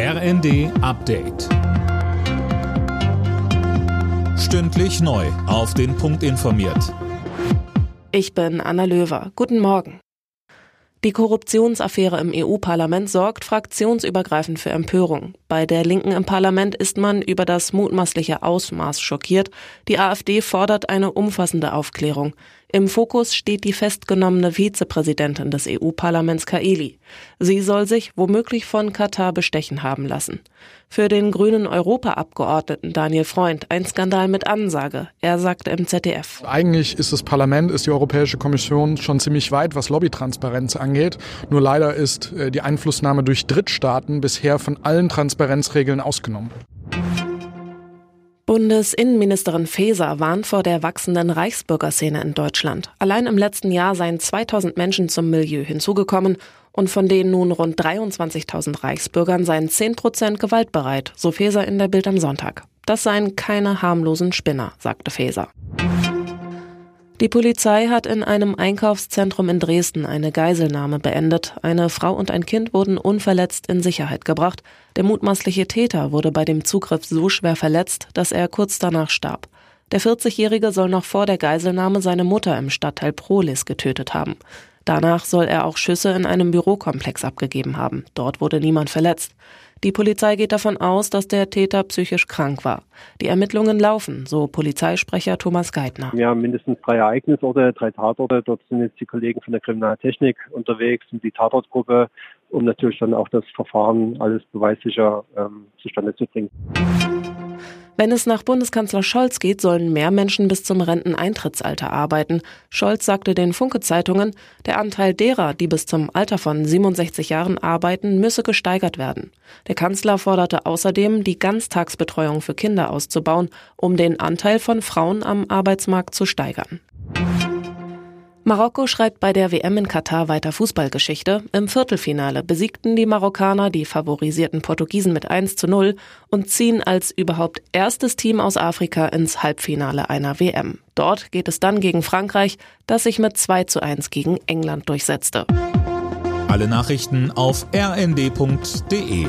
RND Update. Stündlich neu. Auf den Punkt informiert. Ich bin Anna Löwer. Guten Morgen. Die Korruptionsaffäre im EU-Parlament sorgt fraktionsübergreifend für Empörung. Bei der Linken im Parlament ist man über das mutmaßliche Ausmaß schockiert. Die AfD fordert eine umfassende Aufklärung. Im Fokus steht die festgenommene Vizepräsidentin des EU-Parlaments Kaeli. Sie soll sich womöglich von Katar bestechen haben lassen. Für den grünen Europaabgeordneten Daniel Freund ein Skandal mit Ansage. Er sagte im ZDF. Eigentlich ist das Parlament, ist die Europäische Kommission schon ziemlich weit, was Lobbytransparenz angeht. Nur leider ist äh, die Einflussnahme durch Drittstaaten bisher von allen Transparenzregeln ausgenommen. Bundesinnenministerin Faeser warnt vor der wachsenden Reichsbürgerszene in Deutschland. Allein im letzten Jahr seien 2000 Menschen zum Milieu hinzugekommen und von denen nun rund 23.000 Reichsbürgern seien 10 Prozent gewaltbereit, so Faeser in der Bild am Sonntag. Das seien keine harmlosen Spinner, sagte Faeser. Die Polizei hat in einem Einkaufszentrum in Dresden eine Geiselnahme beendet. Eine Frau und ein Kind wurden unverletzt in Sicherheit gebracht. Der mutmaßliche Täter wurde bei dem Zugriff so schwer verletzt, dass er kurz danach starb. Der 40-Jährige soll noch vor der Geiselnahme seine Mutter im Stadtteil Prolis getötet haben. Danach soll er auch Schüsse in einem Bürokomplex abgegeben haben. Dort wurde niemand verletzt. Die Polizei geht davon aus, dass der Täter psychisch krank war. Die Ermittlungen laufen, so Polizeisprecher Thomas Geithner. Wir haben mindestens drei Ereignisorte, drei Tatorte. Dort sind jetzt die Kollegen von der Kriminaltechnik unterwegs und die Tatortgruppe, um natürlich dann auch das Verfahren alles beweissicher ähm, zustande zu bringen. Wenn es nach Bundeskanzler Scholz geht, sollen mehr Menschen bis zum Renteneintrittsalter arbeiten. Scholz sagte den Funke-Zeitungen, der Anteil derer, die bis zum Alter von 67 Jahren arbeiten, müsse gesteigert werden. Der Kanzler forderte außerdem, die Ganztagsbetreuung für Kinder auszubauen, um den Anteil von Frauen am Arbeitsmarkt zu steigern. Marokko schreibt bei der WM in Katar weiter Fußballgeschichte. Im Viertelfinale besiegten die Marokkaner die favorisierten Portugiesen mit 1 zu 0 und ziehen als überhaupt erstes Team aus Afrika ins Halbfinale einer WM. Dort geht es dann gegen Frankreich, das sich mit 2 zu 1 gegen England durchsetzte. Alle Nachrichten auf rnd.de